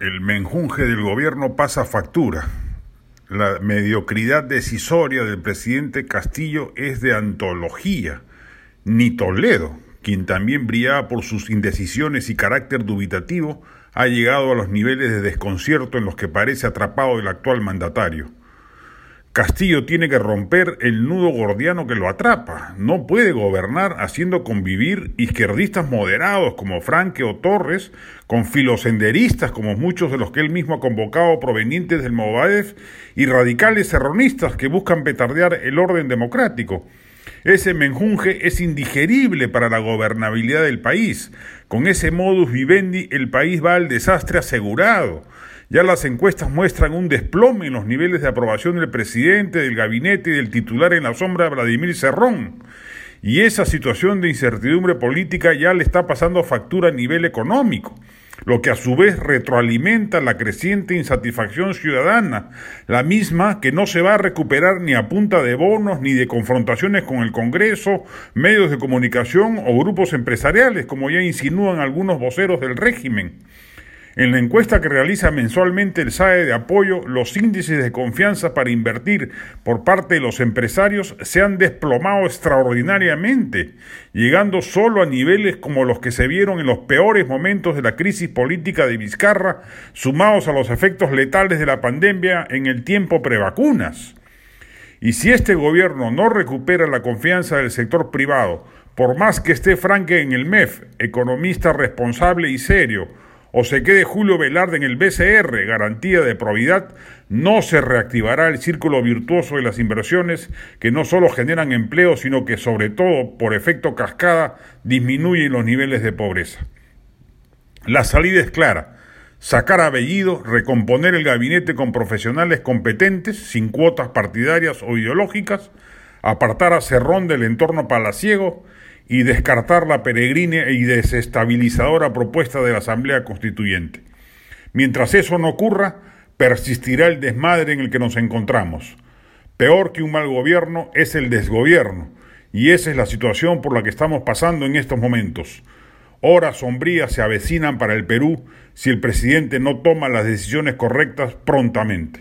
El menjunje del gobierno pasa factura. La mediocridad decisoria del presidente Castillo es de antología. Ni Toledo, quien también brillaba por sus indecisiones y carácter dubitativo, ha llegado a los niveles de desconcierto en los que parece atrapado el actual mandatario. Castillo tiene que romper el nudo gordiano que lo atrapa. No puede gobernar haciendo convivir izquierdistas moderados como Franque o Torres con filosenderistas como muchos de los que él mismo ha convocado provenientes del Movadef y radicales serronistas que buscan petardear el orden democrático. Ese menjunje es indigerible para la gobernabilidad del país. Con ese modus vivendi el país va al desastre asegurado. Ya las encuestas muestran un desplome en los niveles de aprobación del presidente, del gabinete y del titular en la sombra Vladimir Cerrón. Y esa situación de incertidumbre política ya le está pasando factura a nivel económico, lo que a su vez retroalimenta la creciente insatisfacción ciudadana, la misma que no se va a recuperar ni a punta de bonos ni de confrontaciones con el Congreso, medios de comunicación o grupos empresariales, como ya insinúan algunos voceros del régimen. En la encuesta que realiza mensualmente el SAE de apoyo, los índices de confianza para invertir por parte de los empresarios se han desplomado extraordinariamente, llegando solo a niveles como los que se vieron en los peores momentos de la crisis política de Vizcarra, sumados a los efectos letales de la pandemia en el tiempo prevacunas. Y si este gobierno no recupera la confianza del sector privado, por más que esté Franque en el MEF, economista responsable y serio, o se quede Julio Velarde en el BCR, garantía de probidad, no se reactivará el círculo virtuoso de las inversiones que no solo generan empleo, sino que sobre todo, por efecto cascada, disminuyen los niveles de pobreza. La salida es clara. Sacar a Bellido, recomponer el gabinete con profesionales competentes, sin cuotas partidarias o ideológicas, apartar a Cerrón del entorno palaciego y descartar la peregrina y desestabilizadora propuesta de la Asamblea Constituyente. Mientras eso no ocurra, persistirá el desmadre en el que nos encontramos. Peor que un mal gobierno es el desgobierno, y esa es la situación por la que estamos pasando en estos momentos. Horas sombrías se avecinan para el Perú si el presidente no toma las decisiones correctas prontamente.